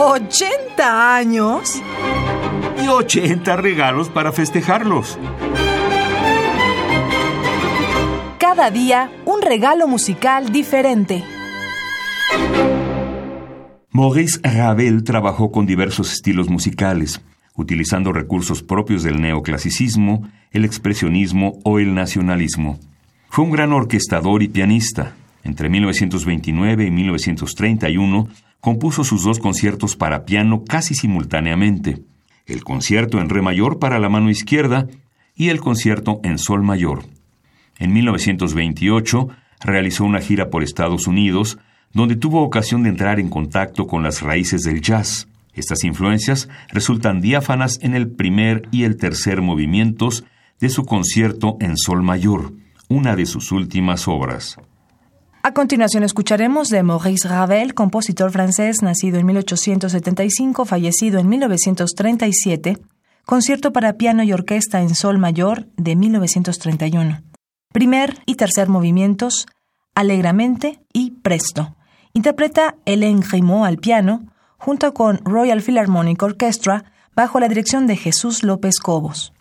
¿80 años? Y 80 regalos para festejarlos. Cada día un regalo musical diferente. Maurice Ravel trabajó con diversos estilos musicales, utilizando recursos propios del neoclasicismo, el expresionismo o el nacionalismo. Fue un gran orquestador y pianista. Entre 1929 y 1931 compuso sus dos conciertos para piano casi simultáneamente, el concierto en re mayor para la mano izquierda y el concierto en sol mayor. En 1928 realizó una gira por Estados Unidos, donde tuvo ocasión de entrar en contacto con las raíces del jazz. Estas influencias resultan diáfanas en el primer y el tercer movimientos de su concierto en sol mayor, una de sus últimas obras. A continuación escucharemos de Maurice Ravel, compositor francés nacido en 1875, fallecido en 1937, concierto para piano y orquesta en sol mayor de 1931. Primer y tercer movimientos, Alegramente y Presto. Interpreta Hélène Grimaud al piano, junto con Royal Philharmonic Orchestra, bajo la dirección de Jesús López Cobos.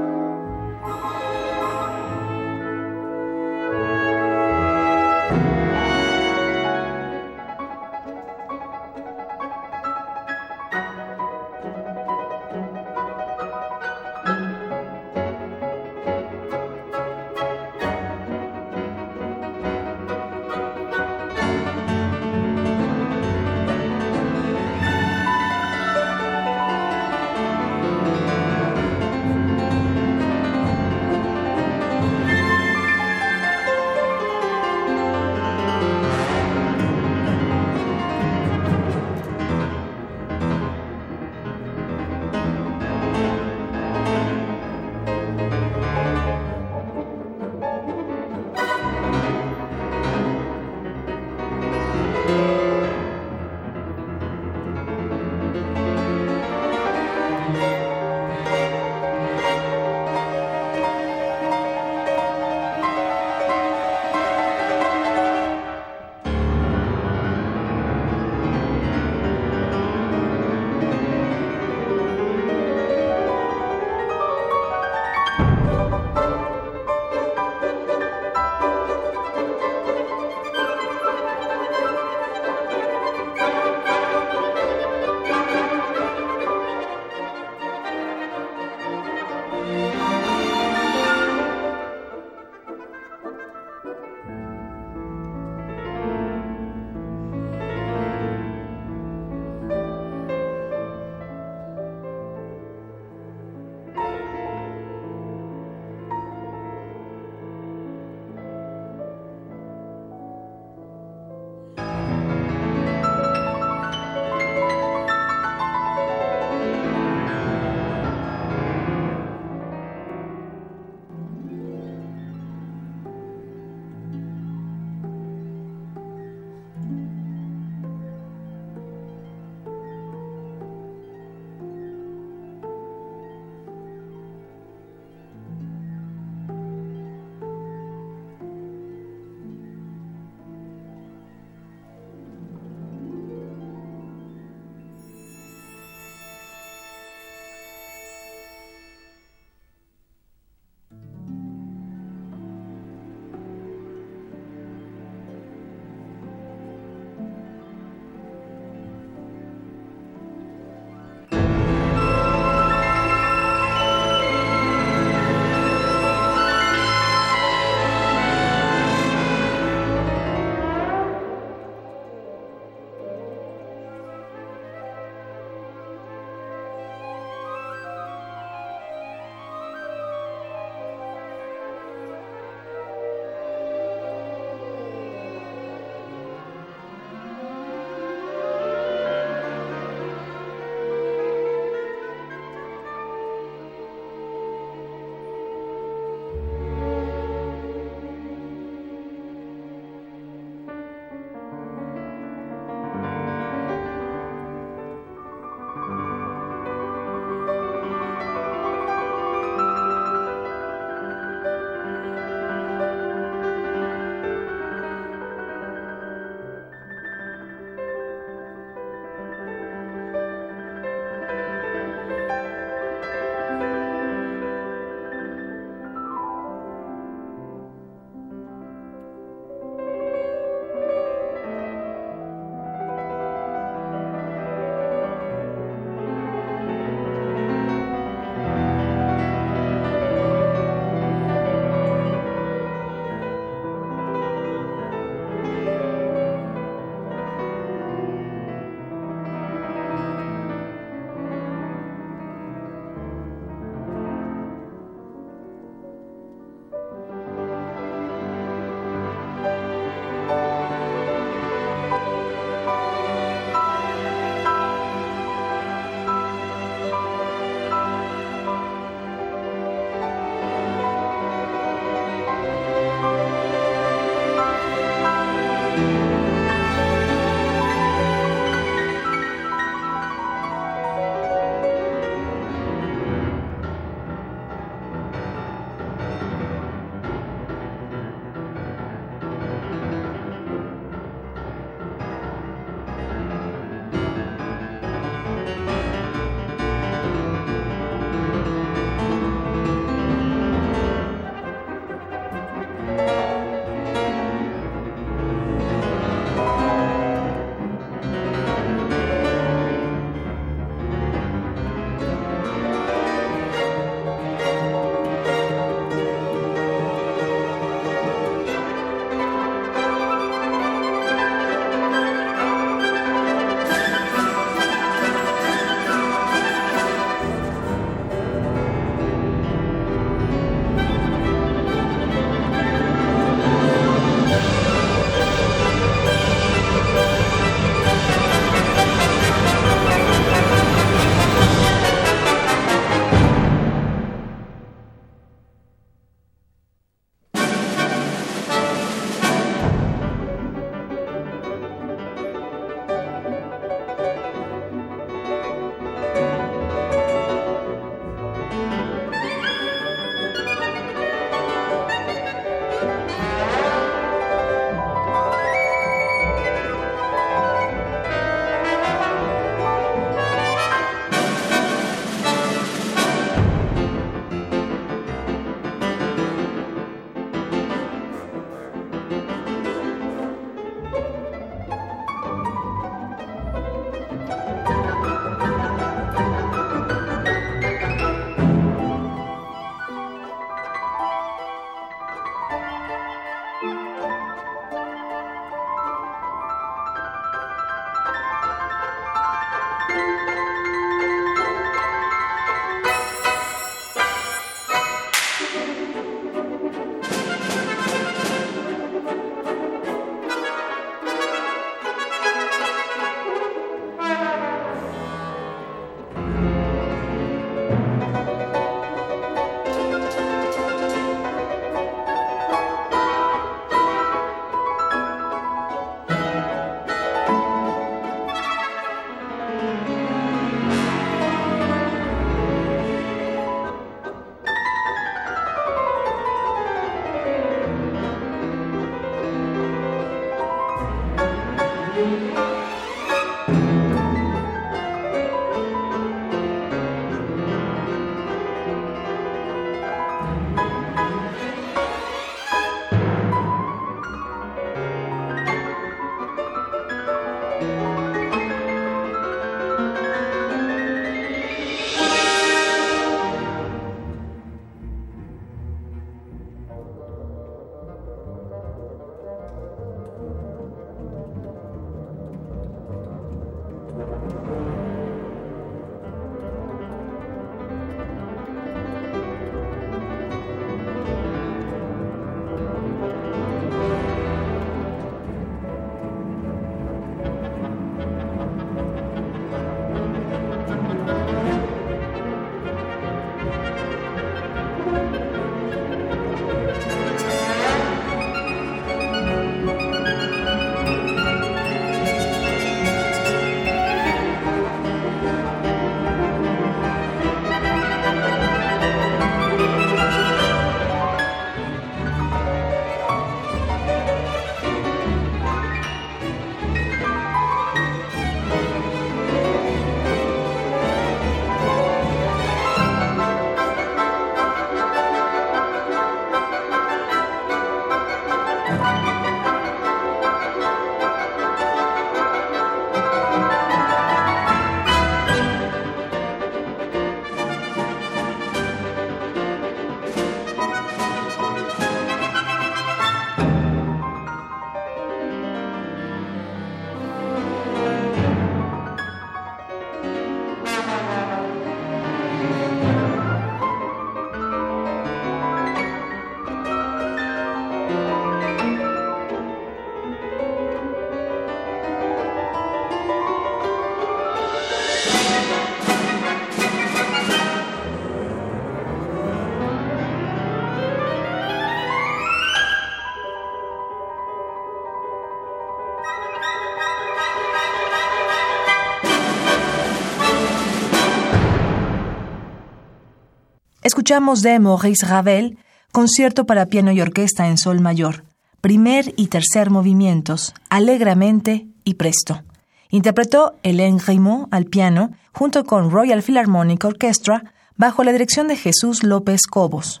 Escuchamos de Maurice Ravel, concierto para piano y orquesta en sol mayor, primer y tercer movimientos, alegremente y presto. Interpretó Hélène Grimaud al piano junto con Royal Philharmonic Orchestra bajo la dirección de Jesús López Cobos.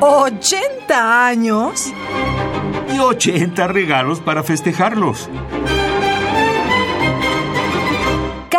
¿80 años? Y 80 regalos para festejarlos.